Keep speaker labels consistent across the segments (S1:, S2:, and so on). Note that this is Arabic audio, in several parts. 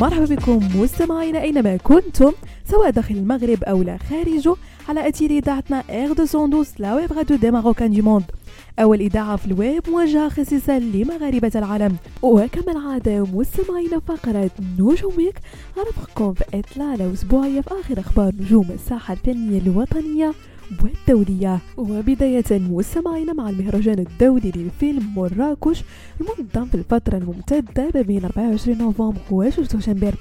S1: مرحبا بكم مستمعينا أينما كنتم سواء داخل المغرب أو لا خارجه على اثير إذاعتنا R212 la web radio des marocains du monde. أول إذاعة في الويب موجهة خصيصا لمغاربة العالم. وكما العادة مستمعين فقرة نجوم week. غنرافقكم في إطلالة أسبوعية في آخر أخبار نجوم الساحة الفنية الوطنية. والدولية. وبداية مستمعين مع المهرجان الدولي للفيلم مراكش المنظم في الفترة الممتدة ما بين 24 نوفمبر و 6 ديسمبر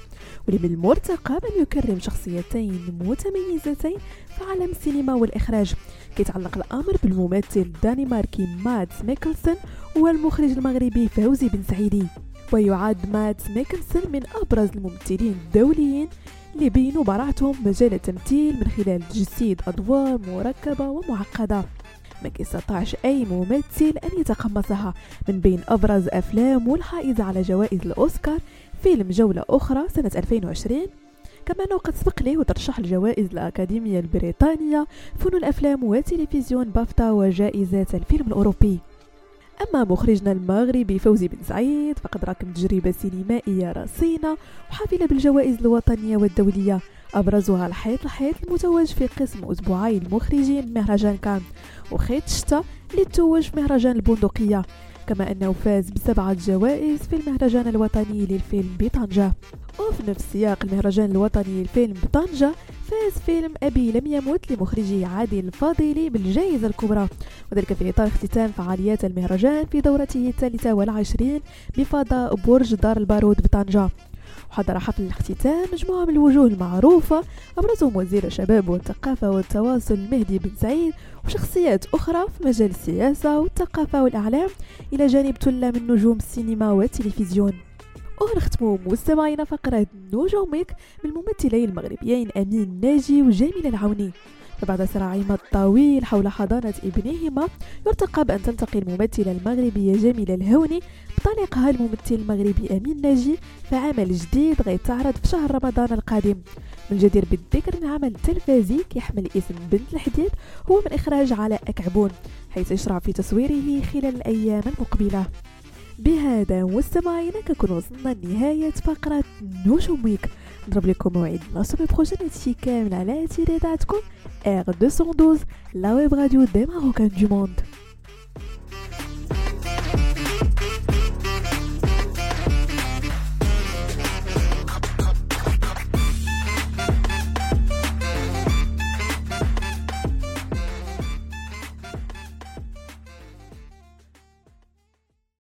S1: واللي من المرتقب أن يكرم شخصيتين متميزتين في عالم السينما والإخراج. كيتعلق الأمر بالممثل الدنماركي ماتس ميكلسون والمخرج المغربي فوزي بن سعيدي. ويعد ماتس ميكلسون من أبرز الممثلين الدوليين اللي بينوا براعتهم مجال التمثيل من خلال تجسيد أدوار مركبة ومعقدة. ما كيستطعش أي ممثل أن يتقمصها. من بين أبرز أفلام والحائزة على جوائز الأوسكار فيلم جولة أخرى سنة 2020 كما أنه قد سبق له وترشح لجوائز الأكاديمية البريطانية فنون الأفلام وتلفزيون بافتا وجائزة الفيلم الأوروبي. أما مخرجنا المغربي فوزي بن سعيد فقد راكم تجربة سينمائية رصينة وحافلة بالجوائز الوطنية والدولية. أبرزها الحيط الحيط المتوج في قسم أسبوعي المخرجين مهرجان كان وخيط الشتا اللي توج في مهرجان البندقية. كما أنه فاز بسبعة جوائز في المهرجان الوطني للفيلم بطنجة. وفي نفس سياق المهرجان الوطني للفيلم بطنجة فاز فيلم أبي لم يمت لمخرجي عادل الفاضلي بالجائزة الكبرى. وذلك في إطار اختتام فعاليات المهرجان في دورته الثالثة والعشرين بفضاء برج دار البارود بطنجة. وحضر حفل الاختتام مجموعة من الوجوه المعروفة أبرزهم وزير الشباب والثقافة والتواصل مهدي بن سعيد وشخصيات أخرى في مجال السياسة والثقافة والإعلام إلى جانب ثلة من نجوم السينما والتلفزيون. ونختموا مستمعينا فقرة نجومك بالممثلين المغربيين أمين ناجي وجميل العوني. فبعد صراعهما الطويل حول حضانة ابنهما يرتقى بأن تلتقي الممثلة المغربية جميلة الهوني بطليقها الممثل المغربي أمين ناجي في عمل جديد غيتعرض في شهر رمضان القادم. من الجدير بالذكر إن عمل تلفزي يحمل اسم بنت الحديد هو من إخراج علاء أكعبون حيث يشرع في تصويره خلال الأيام المقبلة. بهذا مستمعينا كنكون وصلنا لنهاية فقرة نجوم week. نضرب لكم موعد la semaine prochaine هادشي كامل على إذاعتكم R212 la web radio des marocains du monde